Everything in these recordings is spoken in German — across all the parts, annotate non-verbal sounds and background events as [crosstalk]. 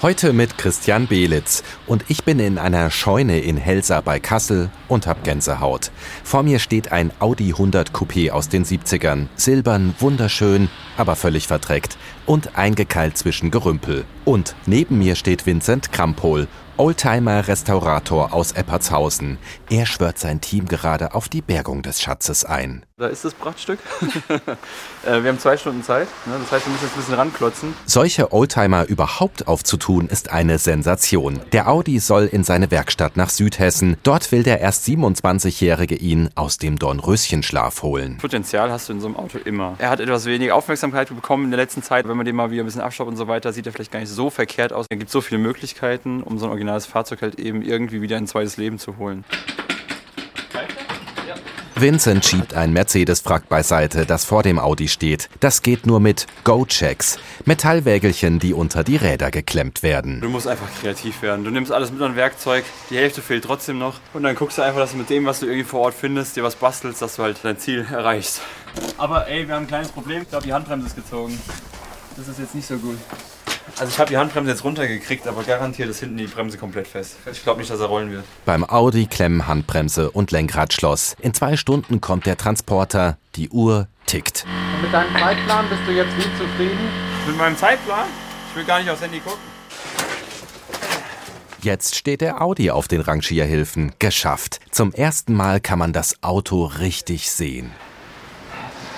Heute mit Christian Belitz und ich bin in einer Scheune in Helsa bei Kassel und hab Gänsehaut. Vor mir steht ein Audi 100 Coupé aus den 70ern, silbern, wunderschön, aber völlig verdreckt und eingekeilt zwischen Gerümpel. Und neben mir steht Vincent Krampol, Oldtimer-Restaurator aus Eppertshausen. Er schwört sein Team gerade auf die Bergung des Schatzes ein. Da ist das Prachtstück. [laughs] Äh, wir haben zwei Stunden Zeit, ne? das heißt, wir müssen jetzt ein bisschen ranklotzen. Solche Oldtimer überhaupt aufzutun, ist eine Sensation. Der Audi soll in seine Werkstatt nach Südhessen. Dort will der erst 27-Jährige ihn aus dem Dornröschenschlaf holen. Potenzial hast du in so einem Auto immer. Er hat etwas weniger Aufmerksamkeit bekommen in der letzten Zeit. Wenn man den mal wieder ein bisschen abstaubt und so weiter, sieht er vielleicht gar nicht so verkehrt aus. Es gibt so viele Möglichkeiten, um so ein originales Fahrzeug halt eben irgendwie wieder ein zweites Leben zu holen. Vincent schiebt ein Mercedes-Wrack beiseite, das vor dem Audi steht. Das geht nur mit Go-Checks, Metallwägelchen, die unter die Räder geklemmt werden. Du musst einfach kreativ werden. Du nimmst alles mit an Werkzeug, die Hälfte fehlt trotzdem noch. Und dann guckst du einfach, dass du mit dem, was du irgendwie vor Ort findest, dir was bastelst, dass du halt dein Ziel erreichst. Aber ey, wir haben ein kleines Problem. Ich glaube, die Handbremse ist gezogen. Das ist jetzt nicht so gut. Also ich habe die Handbremse jetzt runtergekriegt, aber garantiert ist hinten die Bremse komplett fest. Ich glaube nicht, dass er rollen wird. Beim Audi klemmen Handbremse und Lenkradschloss. In zwei Stunden kommt der Transporter. Die Uhr tickt. Und mit deinem Zeitplan bist du jetzt wie zufrieden? Mit meinem Zeitplan? Ich will gar nicht aufs Handy gucken. Jetzt steht der Audi auf den Rangierhilfen. Geschafft. Zum ersten Mal kann man das Auto richtig sehen.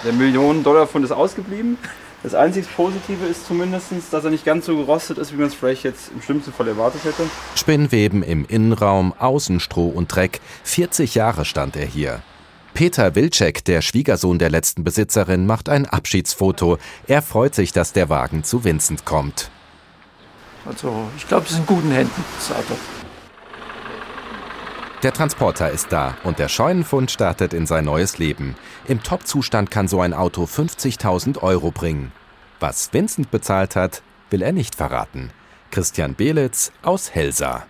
Der Millionen-Dollar-Fund ist ausgeblieben. Das einzig Positive ist zumindest, dass er nicht ganz so gerostet ist, wie man es vielleicht jetzt im schlimmsten Fall erwartet hätte. Spinnweben im Innenraum, Außenstroh und Dreck. 40 Jahre stand er hier. Peter Wilczek, der Schwiegersohn der letzten Besitzerin, macht ein Abschiedsfoto. Er freut sich, dass der Wagen zu Vincent kommt. Also, ich glaube, es ist in guten Händen, das Auto. Der Transporter ist da und der Scheunenfund startet in sein neues Leben. Im Top-Zustand kann so ein Auto 50.000 Euro bringen. Was Vincent bezahlt hat, will er nicht verraten. Christian Belitz aus Helsa.